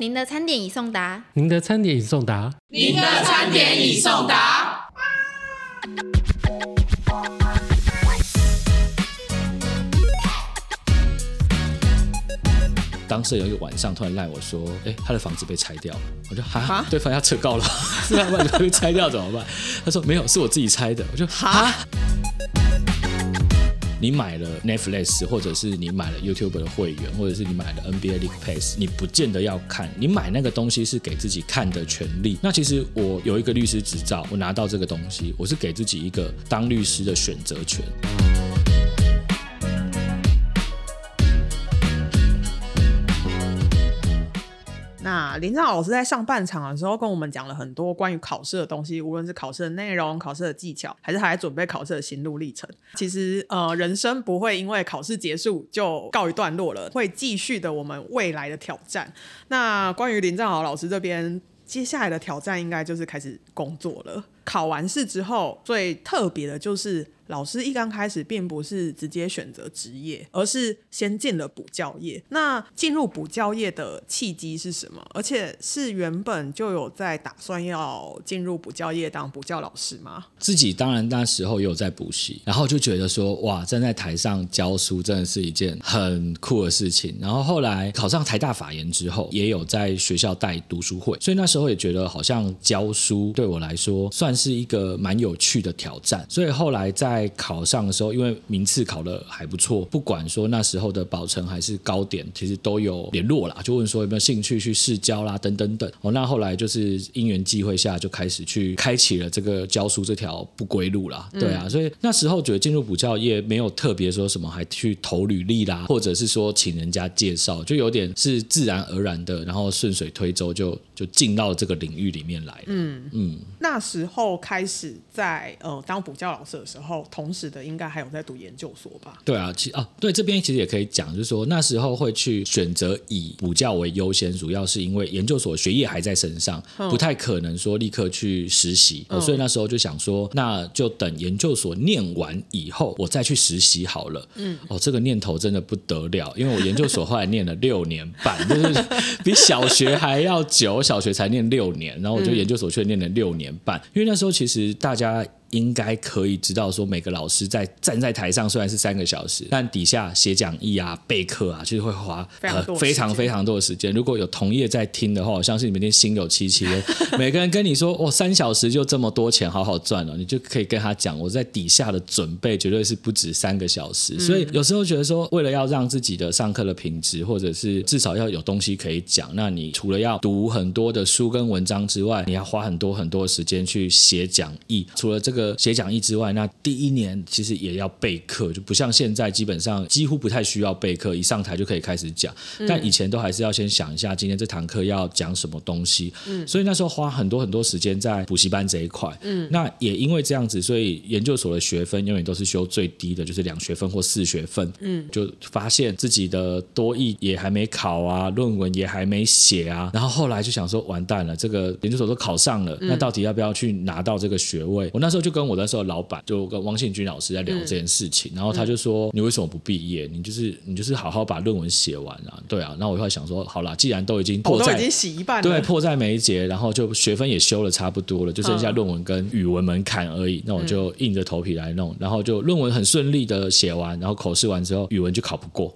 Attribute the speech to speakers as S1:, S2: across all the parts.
S1: 您的餐点已送达。
S2: 您的餐点已送达。
S3: 您的餐点已送达。
S4: 当时有一个晚上突然赖我说：“哎、他的房子被拆掉了。”我就哈
S3: 哈，
S4: 对方要撤告了，是他把被拆掉怎么办？他说没有，是我自己拆的。我就哈。你买了 Netflix，或者是你买了 YouTube 的会员，或者是你买了 NBA League Pass，你不见得要看。你买那个东西是给自己看的权利。那其实我有一个律师执照，我拿到这个东西，我是给自己一个当律师的选择权。
S3: 林正豪老师在上半场的时候跟我们讲了很多关于考试的东西，无论是考试的内容、考试的技巧，还是还在准备考试的心路历程。其实呃，人生不会因为考试结束就告一段落了，会继续的我们未来的挑战。那关于林正豪老师这边，接下来的挑战应该就是开始工作了。考完试之后，最特别的就是老师一刚开始并不是直接选择职业，而是先进了补教业。那进入补教业的契机是什么？而且是原本就有在打算要进入补教业当补教老师吗？
S4: 自己当然那时候也有在补习，然后就觉得说哇，站在台上教书真的是一件很酷的事情。然后后来考上台大法研之后，也有在学校带读书会，所以那时候也觉得好像教书对我来说算是一个蛮有趣的挑战。所以后来在考上的时候，因为名次考的还不错，不管说那时候的保成还是高点，其实都有联络啦，就问说有没有兴趣去试教啦，等等等。哦，那后来就是因缘际会下，就开始去开启了这个教书这条不归路啦。对啊，所以那时候觉得进入补教业没有特别说什么，还去投履历啦，或者是说请人家介绍，就有点是自然而然的，然后顺水推舟就就进到这个领域里面来了。嗯嗯，
S3: 那时候开始在呃当补教老师的时候，同时的应该还有在读研究所吧？
S4: 对啊，其啊对这边其实也可以讲，就是说那时候会去选择以补教为优先，主要是因为研究所学业还在身上，不太可能说立刻去实习、哦所以那时候就想说，那就等研究所念完以后，我再去实习好了。嗯，哦，这个念头真的不得了，因为我研究所后来念了六年半，就是 比小学还要久，小学才念六年，然后我就研究所却念了六年半，因为那时候其实大家。应该可以知道，说每个老师在站在台上虽然是三个小时，但底下写讲义啊、备课啊，其实会花
S3: 非常
S4: 呃、非常非常多的时间。如果有同业在听的话，我相信你们一定心有戚戚的。每个人跟你说，哦，三小时就这么多钱，好好赚了，你就可以跟他讲，我在底下的准备绝对是不止三个小时。所以有时候觉得说，为了要让自己的上课的品质，或者是至少要有东西可以讲，那你除了要读很多的书跟文章之外，你要花很多很多的时间去写讲义。除了这个写讲义之外，那第一年其实也要备课，就不像现在基本上几乎不太需要备课，一上台就可以开始讲。但以前都还是要先想一下今天这堂课要讲什么东西。嗯所以那时候花很多很多时间在补习班这一块。嗯那也因为这样子，所以研究所的学分永远都是修最低的，就是两学分或四学分。嗯，就发现自己的多译也还没考啊，论文也还没写啊。然后后来就想说，完蛋了，这个研究所都考上了，那到底要不要去拿到这个学位？我那时候就跟我那时候老板，就跟汪信军老师在聊这件事情，然后他就说：“你为什么不毕业？你就是你就是好好把论文写完啊，对啊。”那我后来想说，好啦，既然都已经迫在
S3: 已经洗一半了。
S4: 对，迫在眉睫，然后就学分也修了差不多了，就剩
S3: 嗯
S4: 下论文跟语文门槛而已。那我就硬着头皮来弄，然后就论文很顺利的写完，然后口试完之后，语文就考不过。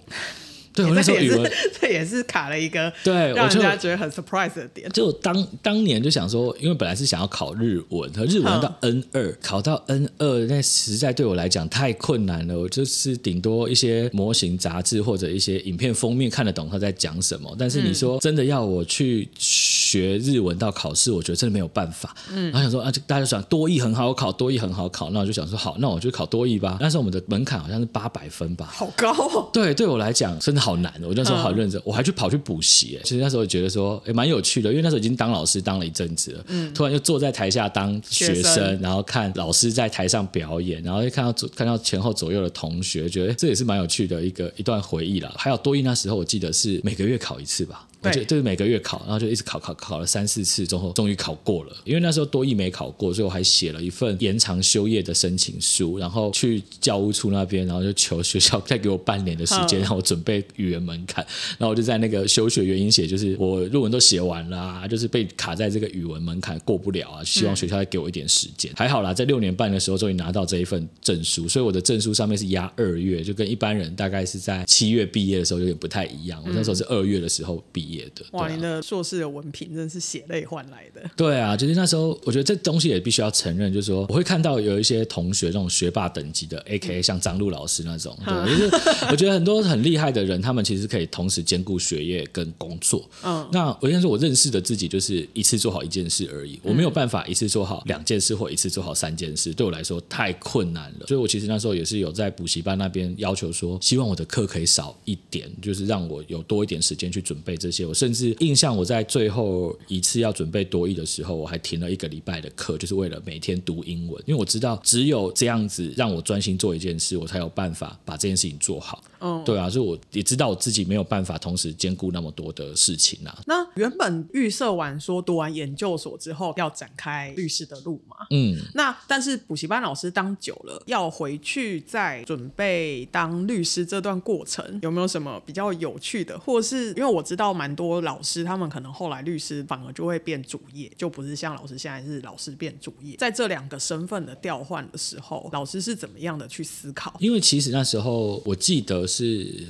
S4: 对我那时候
S3: 也
S4: 语文，
S3: 是 这也是卡了一个
S4: 对
S3: 让人
S4: 我就
S3: 家觉得很 surprise 的点。
S4: 就当当年就想说，因为本来是想要考日文，和日文到 N 二，考到 N 二，那实在对我来讲太困难了。我就是顶多一些模型杂志或者一些影片封面看得懂他在讲什么，但是你说真的要我去学日文到考试，我觉得真的没有办法。嗯，然后想说啊，就大家就想多译很好考，多译很好考，那我就想说好，那我就考多译吧。但是我们的门槛好像是八百分吧，
S3: 好高哦！
S4: 对，对我来讲真的好难哦。我那时候好认真，我还去跑去补习。其实那时候觉得说，也蛮有趣的，因为那时候已经当老师当了一阵子了，突然就坐在台下当学
S3: 学
S4: 生，然后看老师在台上表演，然后就看到左看到前后左右的同学，觉得诶这也是蛮有趣的一个一段回忆啦。还有多益那时候我记得是每个月考一次吧。就就是每个月考，然后就一直考考考了三四次，之后终于考过了。因为那时候多艺没考过，所以我还写了一份延长休业的申请书，然后去教务处那边，然后就求学校再给我半年的时间，
S3: 嗯
S4: 让我准备语言门槛。然后我就在那个休学原因写，就是我论文都写完了、啊，就是被卡在这个语文门槛过不了啊，希望学校再给我一点时间。还好啦，在六年半的时候终于拿到这一份证书，所以我的证书上面是压二月，就跟一般人大概是在七月毕业的时候有点不太一样。我那时候是二月的时候毕业的。
S3: 哇，您的硕士的文凭真是血泪换来的。
S4: 对啊，就是那时候，我觉得这东西也必须要承认，就是说，我会看到有一些同学，这种学霸等级的，A K A 像张璐老师那种，对，就是我觉得很多很厉害的人，他们其实可以同时兼顾学业跟工作。
S3: 嗯，
S4: 那我应该说，我认识的自己就是一次做好一件事而已，我没有办法一次做好两件事或一次做好三件事，对我来说太困难了。所以我其实那时候也是有在补习班那边要求说，希望我的课可以少一点，就是让我有多一点时间去准备这些。我甚至印象我在最后一次要准备多译的时候，我还停了一个礼拜的课，就是为了每天读英文，因为我知道只有这样子让我专心做一件事，我才有办法把这件事情做好。
S3: 嗯，
S4: 对啊，所以我也知道我自己没有办法同时兼顾那么多的事情啊。
S3: 那原本预设完说读完研究所之后要展开律师的路嘛？
S4: 嗯，
S3: 那但是补习班老师当久了，要回去再准备当律师这段过程，有没有什么比较有趣的？或是因为我知道蛮多老师，他们可能后来律师反而就会变主业，就不是像老师现在是老师变主业。在这两个身份的调换的时候，老师是怎么样的去思考？
S4: 因为其实那时候我记得是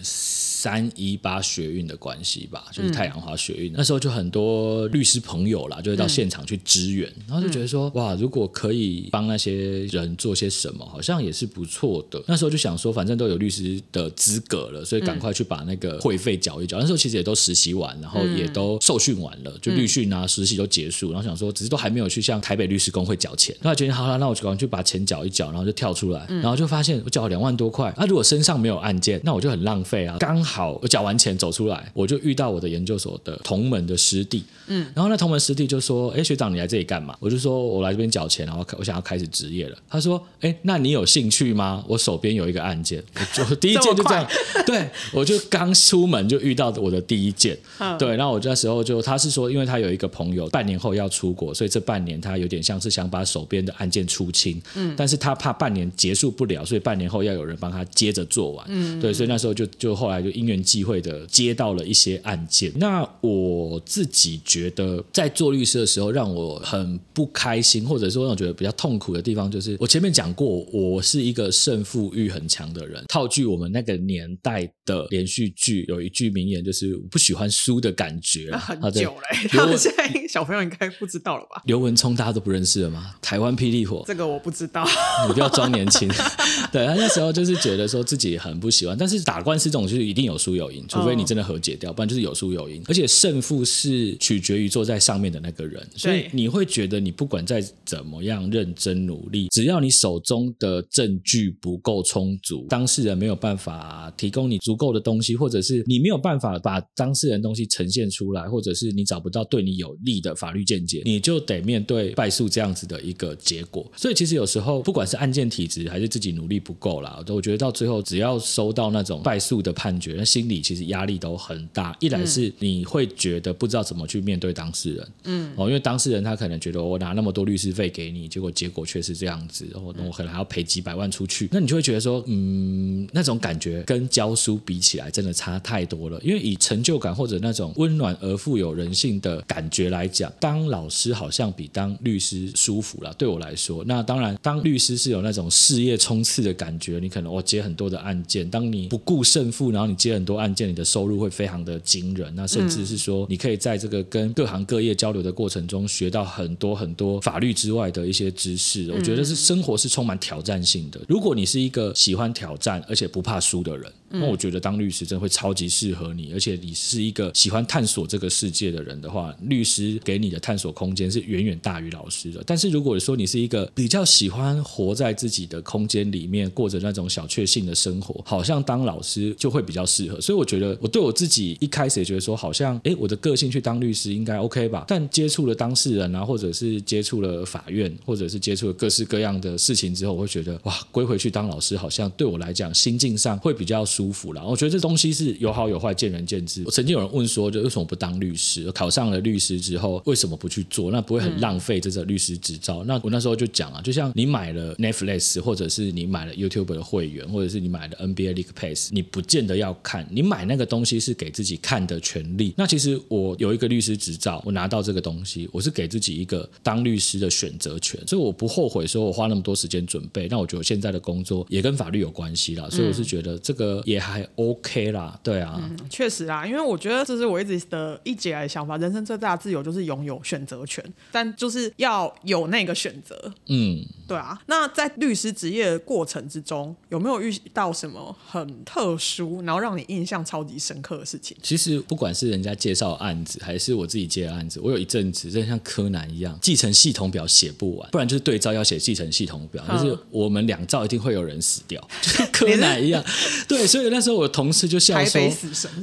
S4: 三一八学运的关系吧，就是太阳花学运，那时候就很多律师朋友啦，就会到现场去支援，然后就觉得说，哇，如果可以帮那些人做些什么，好像也是不错的。那时候就想说，反正都有律师的资格了，所以赶快去把那个会费缴一缴。那时候其实也都实习完，然后也都受训完了，就律训啊、实习都结束，然后想说，只是都还没有去向台北律师工会缴钱。那决定好了，那我就赶快去把钱缴一缴，然后就跳出来，然后就发现我缴了两万多块。啊，如果身上没有案件，那我就很浪费啊。刚好我缴完钱走出来，我就遇到我的研究所的同门的师弟，嗯，然后那同门师弟就说：“哎，学长，你来这里干嘛？”我就说：“我来这边缴钱，然后我想要开始职业了。”他说：“哎，那你有兴趣吗？我手边有一个案件。”我就第一件就这样，对我就刚出门就遇到我的第一件，
S3: 嗯。
S4: 对，然后我那时候就他是说，因为他有一个朋友半年后要出国，所以这半年他有点像是想把手边的案件出清，嗯，但是他怕半年结束不了，所以半年后要有人帮他接着做完，嗯，对，所以那时候就就后来就因缘际会的接到了一些案件。那我自己觉得在做律师的时候，让我很不开心，或者说让我觉得比较痛苦的地方，就是我前面讲过，我是一个胜负欲很强的人。套句我们那个年代的连续剧，有一句名言就是“不喜欢输的感觉”
S3: 那很久嘞、
S4: 刘文
S3: 他们现在小朋友应该不知道了吧？
S4: 刘文聪大家都不认识了吗？台湾霹雳火，
S3: 这个我不知道。
S4: 你不要装年轻。对他那时候就是觉得说自己很不喜欢，但是打官司这种就是一定有输有赢，除非你真的和解掉，不然就是有输有赢。而且胜负是取决于坐在上面的那个人，所以你会觉得你不管再怎么样认真努力，只要你手中的证据不够充足，当事人没有办法提供你足够的东西，或者是你没有办法把当事人东西呈现出来，或者是你找不到对你有利的法律见解，你就得面对败诉这样子的一个结果。所以其实有时候不管是案件体质还是自己努力不够啦，我觉得到最后只要收到那种败诉的判决，那心里其实压力都很大。一来是你会觉得不知道怎么去面对当事人，嗯，哦，因为当事人他可能觉得我拿那么多律师费给你，结果结果却是这样子，然后我可能还要赔几百万出去，那你就会觉得说，嗯，那种感觉跟教书比起来，真的差太多了。因为以成就感或者那种温暖而富有人性的感觉来讲，当老师好像比当律师舒服了。对我来说，那当然，当律师是有那种事业冲刺的感觉，你可能我接很多的案件，当你不顾胜负，然后你接很多案件，你的收入会非常的惊人。那甚至是说，你可以在这个跟各行各业交流的过程中，学到很多很多法律之外的一些知识。我觉得是生活是充满挑战性的。如果你是一个喜欢挑战而且不怕输的人，那我觉得当律师真的会超级适合你。而且你是一个喜欢探索这个世界的人的话，律师给你的探索空间是远远大于老师的。但是如果说你是一个比较喜欢活在自己的空间里面，过着那种小确幸的生活，好像当老师就会比较适合。所以我觉得我对我自己一开始也觉得说，好像诶，我的个性去当律师应该 OK 吧。但接触了当事人啊，或者是接触了法院，或者是接触了各式各样的事情之后，我会觉得哇，归回去当老师好像对我来讲心境上会比较舒舒服了。我觉得这东西是有好有坏，见仁见智。我曾经有人问说，就为什么不当律师？考上了律师之后，为什么不去做？那不会很浪费这个律师执照？那我那时候就讲啊，就像你买了 Netflix，或者是你买了 YouTube 的会员，或者是你买了 NBA League Pass，你不见得要看。你买那个东西是给自己看的权利。那其实我有一个律师执照，我拿到这个东西，我是给自己一个当律师的选择权，所以我不后悔说我花那么多时间准备。那我觉得现在的工作也跟法律有关系啦，所以我是觉得这个也还 OK 啦。对啊，
S3: 确实啊，因为我觉得这是我一直的一直以来的想法，人生最大的自由就是拥有选择权，但就是要有那个选择。
S4: 嗯，
S3: 对啊，那在律师职业的过程之中，有没有遇到什么很特殊，然后让你印象超级深刻的事情？
S4: 其实不管是人家介绍案子，还是我自己接的案子，我有一阵子真的像柯南一样，继承系统表写不完，不然就是对照要写继承系统表，就是我们两照一定会有人死掉，就是柯南一样。对，所以那时候我同事就笑说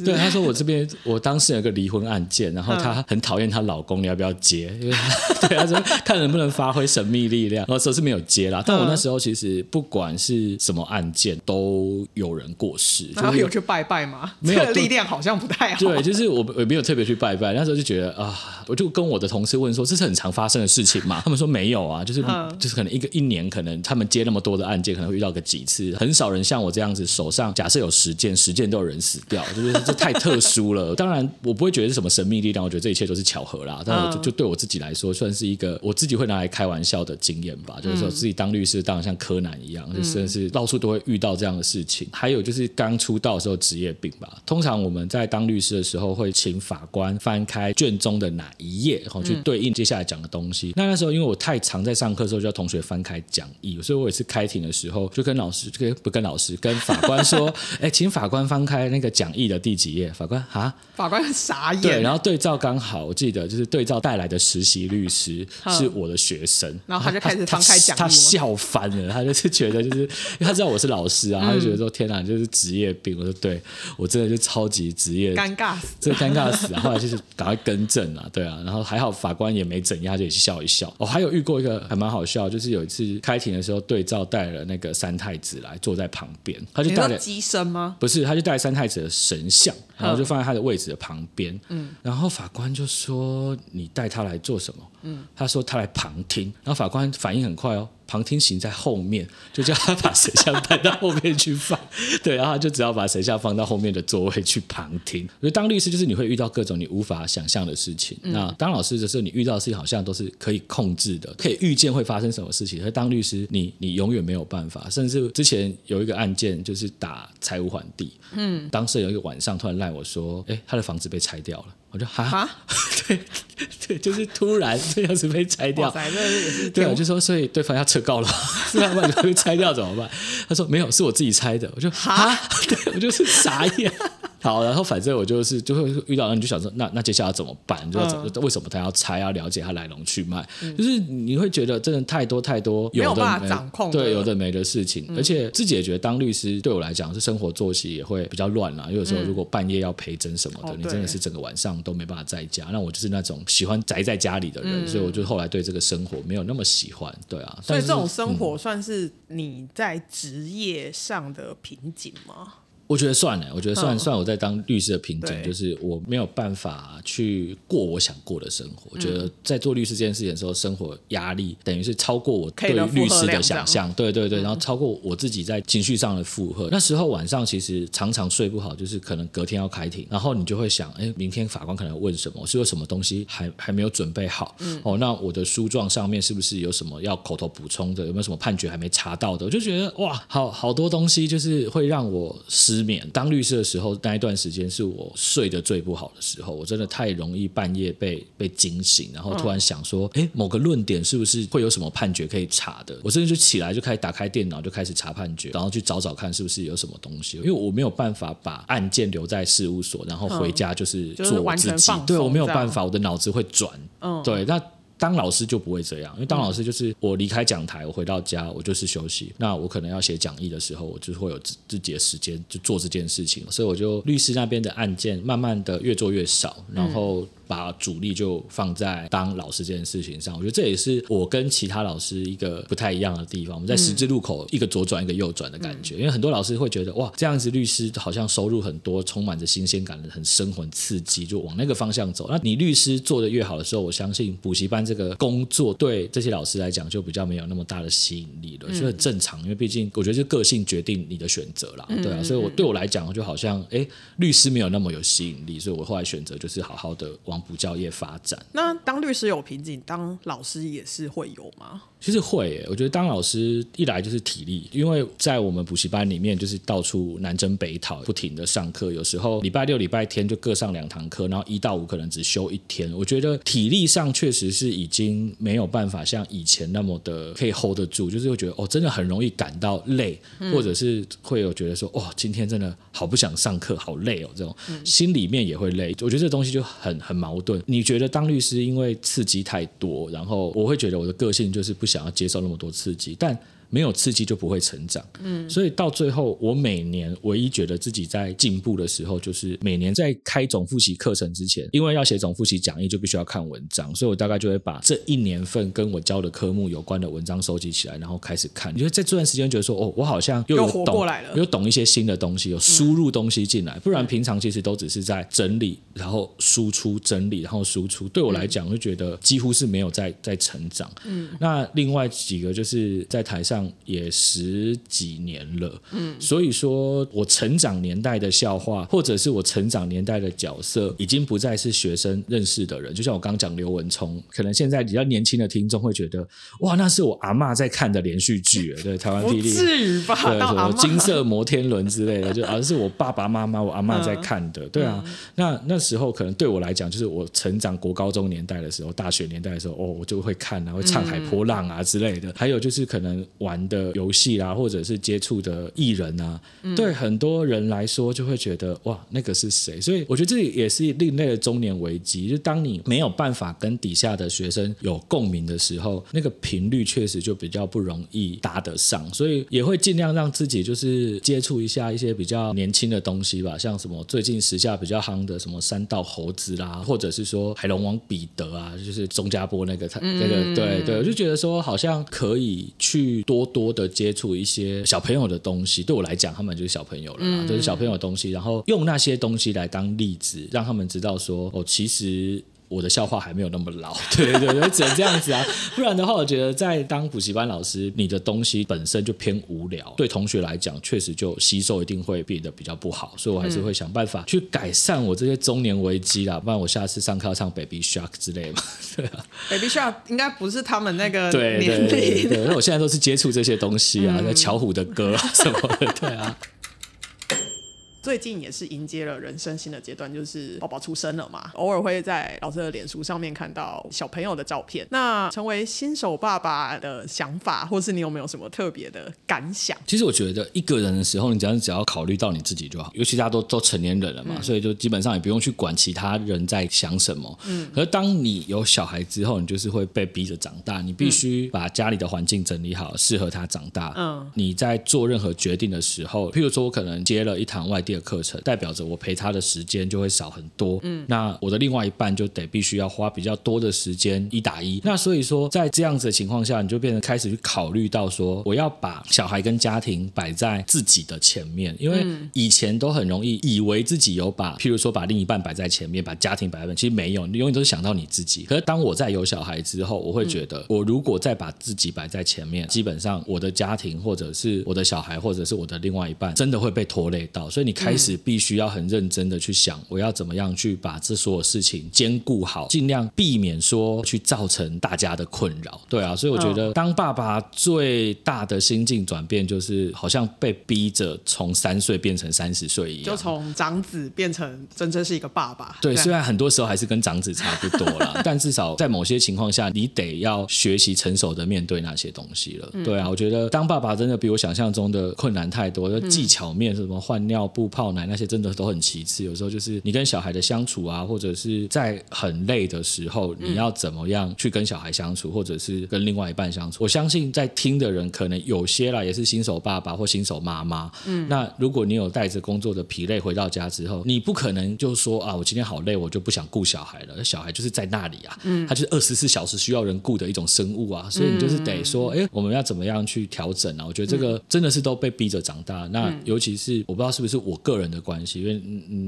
S4: 对，他说我这边我当时有个离婚案件，然后她很讨厌她老公，你要不要接？因为她 对他说看能不能发挥神秘力量，然后说是没有接啦。但我那时候其实不管是什么案件，都有人过世，就是
S3: 然后有去拜拜吗？
S4: 没有
S3: 力量好像不太好。
S4: 对，就是我我没有特别去拜拜，那时候就觉得啊，我就跟我的同事问说，这是很常发生的事情嘛？他们说没有啊，就是、
S3: 嗯
S4: 就是可能一个一年，可能他们接那么多的案件，可能会遇到个几次，很少人像我这样子，手上假设有十件，十件都有人死掉，就是这太特殊了。当然，我不会觉得是什么神秘力量，我觉得这一切都是巧合啦。但我就对我自己来说，算是一个我自己会拿来开玩笑的经验吧。就是说自己当律师，当然像柯南一样，就真的是到处都会遇到这样的事情。还有就是刚出道的时候职业病吧。通常我们在当律师的时候，会请法官翻开卷中的哪一页，然后去对应接下来讲的东西。那那时候因为我太常在上课的时候，就要同学翻开讲义，所以我也是开庭的时候就跟老师，就跟不跟老师，跟法官说，哎，请法官翻开那个讲义的第几页。法官啊，
S3: 法官很傻眼，
S4: 对，然后对照刚好，我记得就是对照带来的实习律师
S3: 嗯
S4: 是我的学生，
S3: 然后他就开始
S4: 他
S3: 翻开讲义
S4: 他
S3: 吗
S4: 笑翻了，他就是觉得就是 因为他知道我是老师啊，他就觉得说天哪，就是职业病。我说对我真的就超级职业
S3: 尴尬死。
S4: 这尴尬死啊！后来就是赶快更正啊，对啊，然后还好法官也没怎样，就也笑一笑。我、还有遇过一个还蛮好笑，就是有一次开庭的时候，对照带了那个三太子来坐在旁边，他就带了。不是，他就带三太子的神像，然后就
S3: 嗯
S4: 放在他的位置的旁边。嗯，然后法官就说：“你带他来做什么？”嗯，他说他来旁听。然后法官反应很快哦，旁听席在后面，就叫他把神像搬到后面去放。对，然后他就只要把神像放到后面的座位去旁听。我觉得当律师就是你会遇到各种你无法想象的事情。那当老师的时候，你遇到的事情好像都是可以控制的，可以预见会发生什么事情。而当律师，你你永远没有办法。甚至之前有一个案件，就是打财务缓地。嗯，当事人有一个晚上突然赖我说：“哎，他的房子被拆掉了。”我就哈，
S3: 啊，
S4: 对 对，就是突然这样子被拆掉。对，我就说，所以对方要撤告了，不然把你会拆掉怎么办？他说没有，是我自己拆的。我就哈，对我就是傻眼。好，然后反正我就是就会遇到，你就想说，那那接下来要怎么办？你就要怎么、为什么他要拆？要了解他来龙去脉，就是你会觉得真的太多太多有的
S3: 没有办法掌控的
S4: 对，有的没的事情，而且自己也觉得当律师对我来讲是生活作息也会比较乱啦。因为有时候如果半夜要陪诊什么的，
S3: 哦
S4: 你真的是整个晚上都没办法在家。那我就是那种喜欢宅在家里的人，所以我就后来对这个生活没有那么喜欢。对啊，
S3: 所以这种生活算是你在职业上的瓶颈吗？
S4: 我觉得算了，我觉得算、
S3: 嗯
S4: 算我在当律师的瓶颈，就是我没有办法去过我想过的生活。我觉
S3: 嗯
S4: 得在做律师这件事情的时候，生活压力等于是超过我对律师的想象，对对对，然后超过我自己在情绪上的负荷。那时候晚上其实常常睡不好，就是可能隔天要开庭，然后你就会想，哎，明天法官可能问什么？是有什么东西还还没有准备好？哦，那我的书状上面是不是有什么要口头补充的？有没有什么判决还没查到的？我就觉得哇，好好多东西就是会让我失眠。当律师的时候，那一段时间是我睡得最不好的时候，我真的太容易半夜被被惊醒，然后突然想说，哎、某个论点是不是会有什么判决可以查的？我甚至就起来就开始打开电脑，就开始查判决，然后去找找看是不是有什么东西，因为我没有办法把案件留在事务所，然后回家就是做我自己。对我没有办法，我的脑子会转，
S3: 嗯，
S4: 对，那当老师就不会这样，因为当老师就是我离开讲台，我回到家，我就是休息。那我可能要写讲义的时候，我就会有自自己的时间就做这件事情，所以我就律师那边的案件慢慢的越做越少，然后。把主力就放在当老师这件事情上。我觉得这也是我跟其他老师一个不太一样的地方。我们在十字路口一个左转一个右转的感觉，因为很多老师会觉得哇，这样子律师好像收入很多，充满着新鲜感的，很生活、很刺激，就往那个方向走。那你律师做的越好的时候，我相信补习班这个工作对这些老师来讲就比较没有那么大的吸引力了，所以很正常。因为毕竟我觉得是个性决定你的选择啦，对啊。所以我对我来讲，就好像哎，律师没有那么有吸引力，所以我后来选择就是好好的往补教业发展。
S3: 那当律师有瓶颈，当老师也是会有吗？
S4: 其实会，我觉得当老师一来就是体力，因为在我们补习班里面就是到处南征北讨，不停的上课，有时候礼拜六、礼拜天就各上两堂课，然后一到五可能只休一天。我觉得体力上确实是已经没有办法像以前那么的可以 hold 得住，就是会觉得哦，真的很容易感到累，或者是会有觉得说哦，今天真的好不想上课，好累哦，这种心里面也会累。我觉得这东西就很很矛盾。你觉得当律师因为刺激太多，然后我会觉得我的个性就是不。想要接受那么多刺激，但。没有刺激就不会成长，嗯，所以到最后，我每年唯一觉得自己在进步的时候，就是每年在开总复习课程之前，因为要写总复习讲义，就必须要看文章，所以我大概就会把这一年份跟我教的科目有关的文章收集起来，然后开始看。因为在这段时间觉得说，哦，我好像又有
S3: 懂来了，
S4: 又懂一些新的东西，有输入东西进来，不然平常其实都只是在整理，然后输出整理，然后输出。对我来讲，就觉得几乎是没有在在成长。嗯，那另外几个就是在台上。也十几年了，嗯，所以说我成长年代的笑话，或者是我成长年代的角色，已经不再是学生认识的人。就像我刚讲刘文聪，可能现在比较年轻的听众会觉得，哇，那是我阿妈在看的连续剧，对，台湾霹雳，
S3: 至于吧？
S4: 对，什么金色摩天轮之类的，就而是我爸爸妈妈、我阿妈在看的，对啊。那那时候可能对我来讲，就是我成长国高中年代的时候，大学年代的时候，哦，我就会看啊，会唱海波浪啊之类的。还有就是可能玩的。游戏啦，或者是接触的艺人啊，对很多人来说就会觉得哇，那个是谁？所以我觉得这也是另类的中年危机。就当你没有办法跟底下的学生有共鸣的时候，那个频率确实就比较不容易搭得上。所以也会尽量让自己就是接触一下一些比较年轻的东西吧，像什么最近时下比较夯的什么三道猴子啦，或者是说海龙王彼得啊，就是钟家波那个他那个对对，我就觉得说好像可以去多多多。的接触一些小朋友的东西，对我来讲，他们就是小朋友了，就是小朋友的东西。然后用那些东西来当例子，让他们知道说，哦，其实。我的笑话还没有那么老，对对对，只能这样子啊，不然的话，我觉得在当补习班老师，你的东西本身就偏无聊，对同学来讲，确实就吸收一定会变得比较不好，所以我还是会想办法去改善我这些中年危机啦，不然我下次上课要唱 Baby Shark 之类嘛，对 啊
S3: ，Baby Shark 应该不是他们那个
S4: 年龄，对，因为我现在都是接触这些东西啊，那巧虎的歌啊什么的，对啊。
S3: 最近也是迎接了人生新的阶段，就是宝宝出生了嘛。偶尔会在老师的脸书上面看到小朋友的照片。那成为新手爸爸的想法，或是你有没有什么特别的感想？
S4: 其实我觉得一个人的时候，你只要只要考虑到你自己就好。尤其大家都都成年人了嘛，所以就基本上也不用去管其他人在想什么。嗯。可是当你有小孩之后，你就是会被逼着长大，你必须把家里的环境整理好，适合他长大。嗯。你在做任何决定的时候，譬如说我可能接了一堂外地。的课程代表着我陪他的时间就会少很多，嗯，那我的另外一半就得必须要花比较多的时间一打一，那所以说在这样子的情况下，你就变得开始去考虑到说，我要把小孩跟家庭摆在自己的前面，因为以前都很容易以为自己有把，譬如说把另一半摆在前面，把家庭摆在前面，其实没有，你永远都是想到你自己。可是当我在有小孩之后，我会觉得，我如果再把自己摆在前面，基本上我的家庭或者是我的小孩或者是我的另外一半，真的会被拖累到。所以你开始必须要很认真的去想，我要怎么样去把这所有事情兼顾好，尽量避免说去造成大家的困扰。对啊，所以我觉得当爸爸最大的心境转变，就是好像被逼着从三岁变成三十岁一样，
S3: 就从长子变成真正是一个爸爸。
S4: 对，虽然很多时候还是跟长子差不多了，但至少在某些情况下，你得要学习成熟的面对那些东西了。对啊，我觉得当爸爸真的比我想象中的困难太多，就技巧面什么换尿布。泡奶那些，真的都很其次。有时候就是你跟小孩的相处啊，或者是在很累的时候，你要怎么样去跟小孩相处，或者是跟另外一半相处。我相信在听的人可能有些啦，也是新手爸爸或新手妈妈。嗯，那如果你有带着工作的疲累回到家之后，你不可能就说啊，我今天好累，我就不想顾小孩了。小孩就是在那里啊，嗯，他就是二十四小时需要人顾的一种生物啊，所以你就是得说，哎，我们要怎么样去调整啊？我觉得这个真的是都被逼着长大。那尤其是我不知道是不是我个人的关系，因为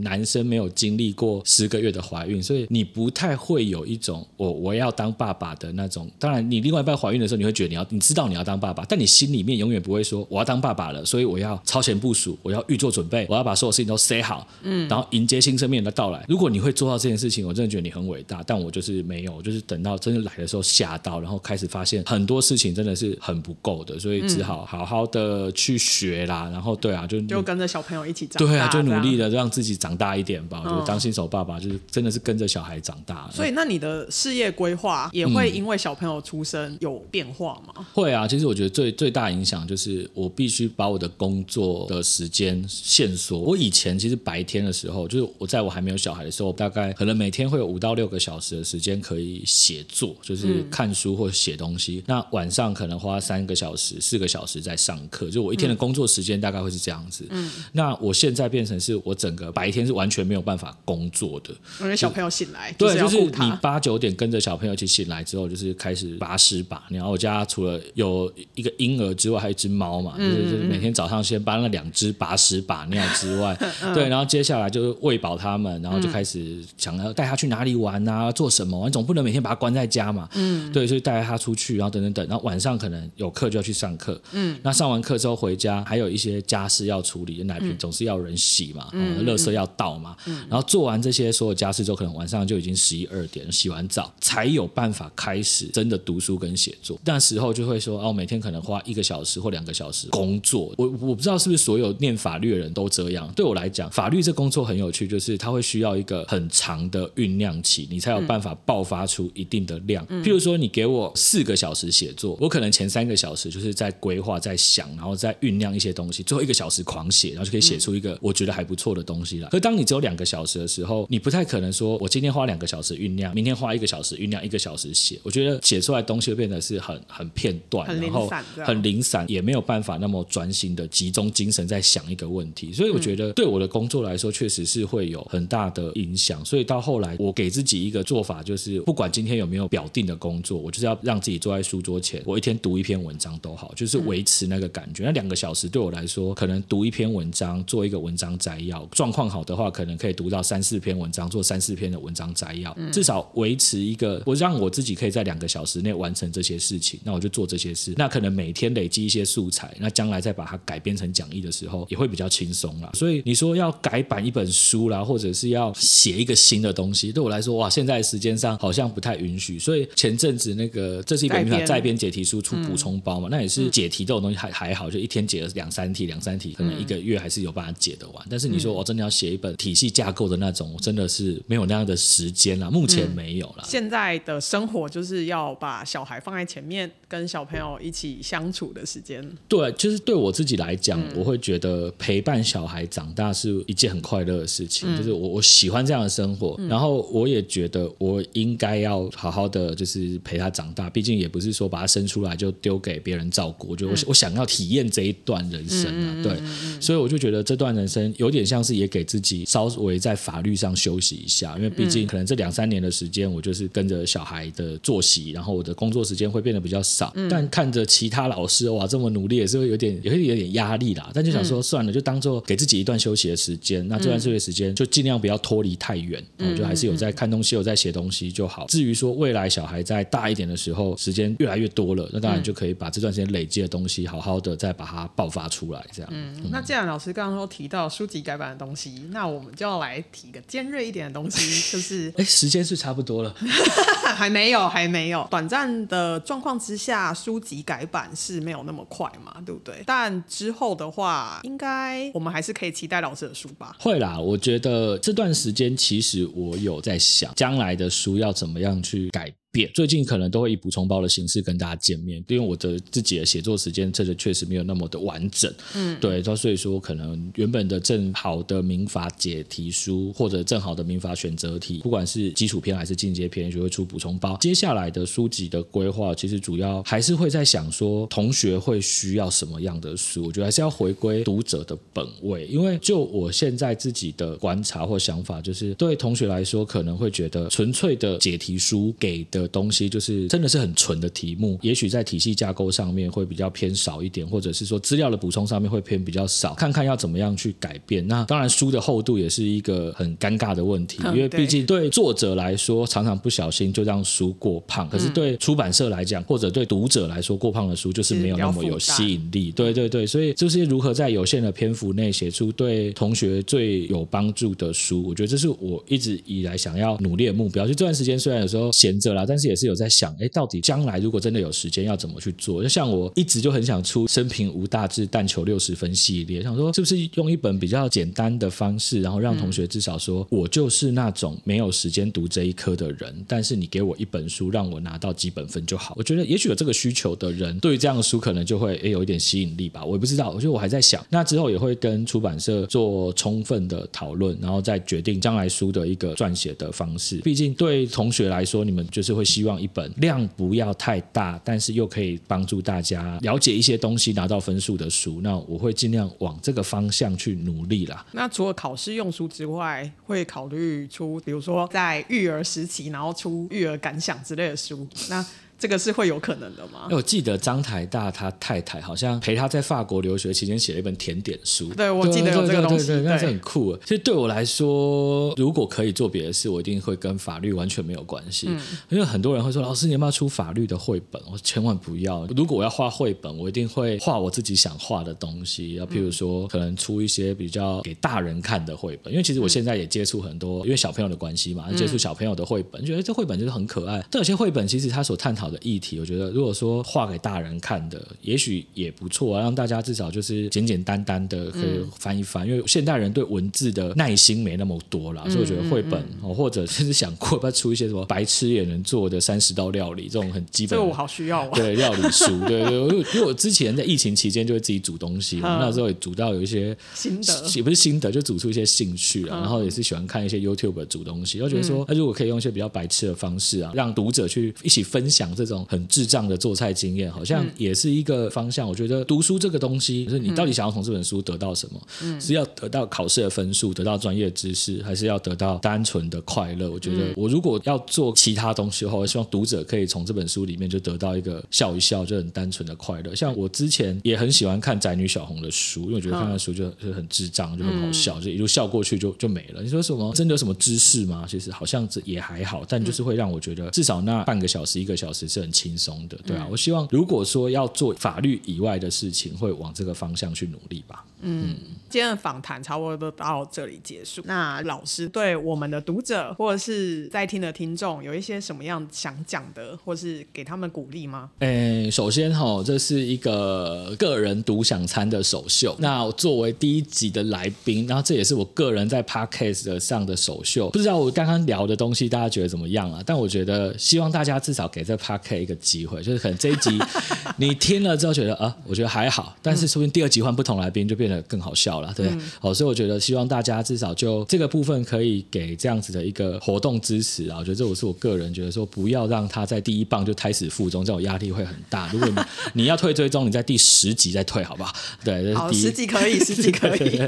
S4: 男生没有经历过十个月的怀孕，所以你不太会有一种我我要当爸爸的那种。当然，你另外一半怀孕的时候，你会觉得你要你知道你要当爸爸，但你心里面永远不会说我要当爸爸了，所以我要超前部署，我要预做准备，我要把所有事情都塞好，嗯，然后迎接新生命的到来。如果你会做到这件事情，我真的觉得你很伟大。但我就是没有，就是等到真的来的时候吓到，然后开始发现很多事情真的是很不够的，所以只好好好的去学啦。然后对啊，就
S3: 就跟着小朋友一起长，
S4: 对啊，就努力的让自己长大一点吧。我觉得当新手爸爸就是真的是跟着小孩长大。
S3: 所以，那你的事业规划也会因为小朋友出生有变化吗？
S4: 会啊，其实我觉得最最大影响就是我必须把我的工作的时间线索。我以前其实白天的时候，就是我在我还没有小孩的时候，大概可能每天会有五到六个小时的时间可以写作，就是看书或者写东西。那晚上可能花三个小时、四个小时在上课，就我一天的工作时间大概会是这样子。嗯，那我现在变成是我整个白天是完全没有办法工作的，
S3: 因为小朋友醒来，
S4: 对，就是
S3: 你
S4: 八九点跟着小朋友一起醒来之后，就是开始拔屎把尿。然后我家除了有一个婴儿之外，还有一只猫嘛，就是就是每天早上先帮了两只拔屎把尿之外，对，然后接下来就是喂饱他们，然后就开始想要带他去哪里玩啊，做什么？你总不能每天把他关在家嘛，嗯，对，所以带他出去，然后等等等，然后晚上可能有课就要去上课，嗯，那上完课之后回家，还有一些家事要处理，奶瓶总是要人洗嘛，嗯，垃圾要倒嘛，嗯，然后做完这些所有家事之后，可能晚上就已经十一二点，洗完澡才有办法开始真的读书跟写作。那时候就会说，哦，每天可能花一个小时或两个小时工作。我我不知道是不是所有念法律的人都这样。对我来讲，法律这工作很有趣，就是它会需要一个很长的酝酿期，你才有办法爆发出一定的量。譬如说，你给我四个小时写作，我可能前三个小时就是在规划、在想，然后再酝酿一些东西，最后一个小时狂写，然后就可以写出一个我觉得还不错的东西了。可当你只有两个小时的时候，你不太可能说我今天花两个小时酝酿，明天花一个小时酝酿，一个小时写。我觉得写出来东西会变得是很很片段，然后很零散，也没有办法那么专心的集中精神在想一个问题。所以我觉得对我的工作来说，确实是会有很大的影响。所以到后来，我给自己一个做法，就是不管今天有没有表定的工作，我就是要让自己坐在书桌前，我一天读一篇文章都好，就是维持那个感觉。那两个小时对我来说，可能读一篇文章，做一个文章摘要，状况好的话，可能可以读到三四篇文章，做三四篇的文章摘要，至少维持一个，我让我自己可以在两个小时内完成这些事情。那我就做这些事。那可能每天累积一些素材，那将来再把它改编成讲义的时候，也会比较轻松啦。所以你说要改版一本书啦，或者是要写一个新的东西，对我来说，哇，现在时间上好像不太允许。所以前阵子那个这是一本再编解题书出补充包嘛，那也是解题这种东西还还好，就一天解了两三题，两三题可能一个月还是有办法解得完。但是你说我真的要写一本体系架构的那种，我真的是没有那样的时间啦，目前没有了。
S3: 现在的生活就是要把小孩放在前面，跟小朋友一起相处的时间。
S4: 对，就是对我自己来讲，我会觉得陪伴小孩长大是一件很快乐的事情。就是我我喜欢这样的生活，然后我也觉得我应该要好好的就是陪他长大。毕竟也不是说把他生出来就丢给别人照顾，就我我想要体验这一段人生啊。对，所以我就觉得这段人生有点像是也给自己稍微在法律上休息一下，因为毕竟可能这两三年的时间，我就是跟着小孩的作息，然后我的工作时间会变得比较少。但看着其他老师哇这么努力，也是会有点也会有点压力啦。但就想说算了，就当做给自己一段休息的时间。那这段休息时间就尽量不要脱离太远，我就还是有在看东西，有在写东西就好。至于说未来小孩在大一点的时候，时间越来越多了，那当然就可以把这段时间累积的东西，好好的再把它爆发出来。这样。
S3: 嗯，那既然老师刚刚说提到书籍改版的东西，那我们就要来提个尖锐一点的东西，就是
S4: 哎，时间是差不多了，
S3: 还没有，还没有。短暂的状况之下，书籍改版是没有那么快嘛，对不对？但之后的话，应该我们还是可以期待老师的书吧？
S4: 会啦，我觉得这段时间其实我有在想，将来的书要怎么样去改。变。最近可能都会以补充包的形式跟大家见面，因为我的自己的写作时间真的确实没有那么的完整。嗯，对，所以说可能原本的正好的民法解题书或者正好的民法选择题，不管是基础篇还是进阶篇，就会出补充包。接下来的书籍的规划，其实主要还是会在想说，同学会需要什么样的书？我觉得还是要回归读者的本位，因为就我现在自己的观察或想法，就是对同学来说，可能会觉得纯粹的解题书给的东西，就是真的是很纯的题目，也许在体系架构上面会比较偏少一点，或者是说资料的补充上面会偏比较少，看看要怎么样去改变。那当然，书的厚度也是一个很尴尬的问题，因为毕竟对作者来说，常常不小心就让书过胖，可是对出版社来讲，或者对读者来说，过胖的书就是没有那么有吸引力。对对对，所以就是如何在有限的篇幅内写出对同学最有帮助的书，我觉得这是我一直以来想要努力的目标。就这段时间虽然有时候闲着啦，但是也是有在想，哎，到底将来如果真的有时间要怎么去做？就像我一直就很想出生平无大志，但求六十分系列，想说是不是用一本比较简单的方式，然后让同学至少说我就是那种没有时间读这一科的人，但是你给我一本书，让我拿到基本分就好。我觉得也许有这个需求的人，对于这样的书可能就会诶有一点吸引力吧。我也不知道，我觉得我还在想，那之后也会跟出版社做充分的讨论，然后再决定将来书的一个撰写的方式。毕竟对同学来说，你们就是会希望一本量不要太大，但是又可以帮助大家了解一些东西、拿到分数的书。那我会尽量往这个方向去努力啦。
S3: 那除了考试用书之外，会考虑出，比如说在育儿时期，然后出育儿感想之类的书。那这个是会有可能的吗？
S4: 我记得张台大他太太好像陪他在法国留学期间写了一本甜点书。
S3: 对，我记得有这个东西，
S4: 那是很酷。其实对我来说，如果可以做别的事，我一定会跟法律完全没有关系。因为很多人会说：“老师，你要不要出法律的绘本？”我千万不要。如果我要画绘本，我一定会画我自己想画的东西。要譬如说，可能出一些比较给大人看的绘本。因为其实我现在也接触很多，因为小朋友的关系嘛，接触小朋友的绘本，觉得这绘本就是很可爱。但有些绘本其实它所探讨的议题，我觉得如果说画给大人看的，也许也不错啊，让大家至少就是简简单单的可以翻一翻。因为现代人对文字的耐心没那么多了，所以我觉得绘本哦，或者甚至想过要不要出一些什么白痴也能做的三十道料理这种很基本，
S3: 这我好需要。
S4: 对料理书，对对，因为我之前在疫情期间就会自己煮东西，我那时候也煮到有一些
S3: 心得，
S4: 也不是心得，就煮出一些兴趣了。然后也是喜欢看一些 YouTube 煮东西，我觉得说，那如果可以用一些比较白痴的方式啊，让读者去一起分享这种很。智障的做菜经验，好像也是一个方向。我觉得读书这个东西，就是你到底想要从这本书得到什么？是要得到考试的分数，得到专业知识，还是要得到单纯的快乐？我觉得，我如果要做其他东西的话，我希望读者可以从这本书里面就得到一个笑一笑，就很单纯的快乐。像我之前也很喜欢看宅女小红的书，因为我觉得看的书就就很智障，就很好笑，就一路笑过去就就没了。你说什么？真的有什么知识吗？其实好像这也还好，但就是会让我觉得至少那半个小时、一个小时是很轻。松的，对啊，我希望如果说要做法律以外的事情，会往这个方向去努力吧。
S3: 嗯，今天的访谈差不多都到这里结束。那老师对我们的读者或者是在听的听众，有一些什么样想讲的，或是给他们鼓励吗？
S4: 诶，首先哈，这是一个个人独享餐的首秀。那作为第一集的来宾，然后这也是我个人在 podcast 上的首秀。不知道我刚刚聊的东西大家觉得怎么样啊？但我觉得希望大家至少给这 podcast 一个。机会就是可能这一集 你听了之后觉得啊，我觉得还好，但是说不定第二集换不同来宾就变得更好笑了，对不对？好，所以我觉得希望大家至少就这个部分可以给这样子的一个活动支持啊。我觉得这我是我个人觉得说，不要让他在第一棒就开始负中，这种压力会很大。如果你你要退追踪，你在第十集再退，好不好？对，
S3: 好，十集可以，十集可以。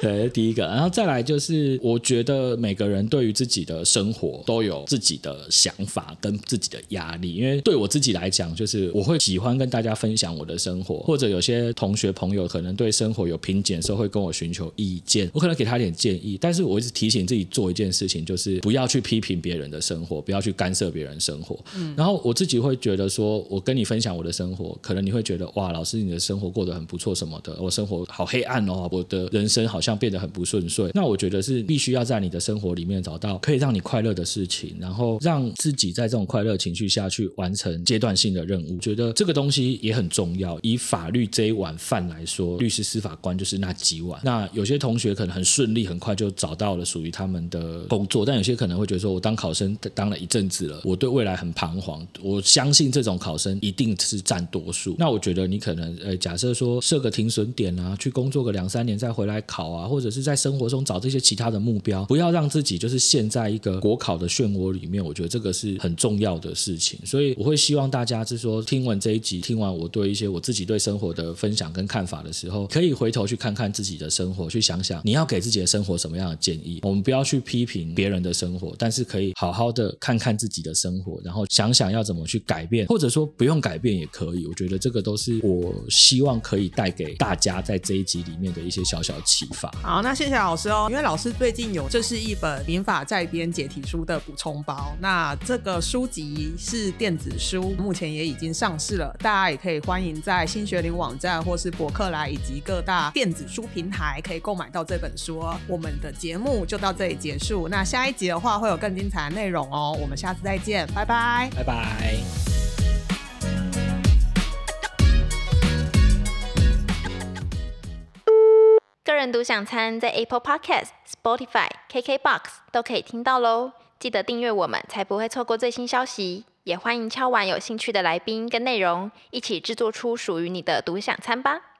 S4: 对，第一个，然后再来就是，我觉得每个人对于自己的生活都有自己的想法跟自己的压力，因为对我。自己来讲，就是我会喜欢跟大家分享我的生活，或者有些同学朋友可能对生活有瓶颈的时候，会跟我寻求意见，我可能给他点建议。但是我一直提醒自己做一件事情，就是不要去批评别人的生活，不要去干涉别人生活。嗯，然后我自己会觉得说，我跟你分享我的生活，可能你会觉得哇，老师你的生活过得很不错什么的，我生活好黑暗哦，我的人生好像变得很不顺遂。那我觉得是必须要在你的生活里面找到可以让你快乐的事情，然后让自己在这种快乐情绪下去完成。阶段性的任务，觉得这个东西也很重要。以法律这一碗饭来说，律师司法官就是那几碗。那有些同学可能很顺利，很快就找到了属于他们的工作，但有些可能会觉得说，我当考生当了一阵子了，我对未来很彷徨。我相信这种考生一定是占多数。那我觉得你可能呃，假设说设个停损点啊，去工作个两三年再回来考啊，或者是在生活中找这些其他的目标，不要让自己就是陷在一个国考的漩涡里面。我觉得这个是很重要的事情。所以我会希望大家是说，听完这一集，听完我对一些我自己对生活的分享跟看法的时候，可以回头去看看自己的生活，去想想你要给自己的生活什么样的建议。我们不要去批评别人的生活，但是可以好好的看看自己的生活，然后想想要怎么去改变，或者说不用改变也可以。我觉得这个都是我希望可以带给大家在这一集里面的一些小小启发。
S3: 好，那谢谢老师哦，因为老师最近有这是一本民法在编解题书的补充包，那这个书籍是电子书，目前也已经上市了，大家也可以欢迎在新学林网站或是博客来以及各大电子书平台可以购买到这本书。我们的节目就到这里结束，那下一集的话会有更精彩的内容哦，我们下次再见，拜拜，
S4: 拜拜。
S1: 个人独享餐在 Apple Podcast、Spotify、KKBox 都可以听到喽，记得订阅我们，才不会错过最新消息。也欢迎敲完有兴趣的来宾跟内容，一起制作出属于你的独享餐吧。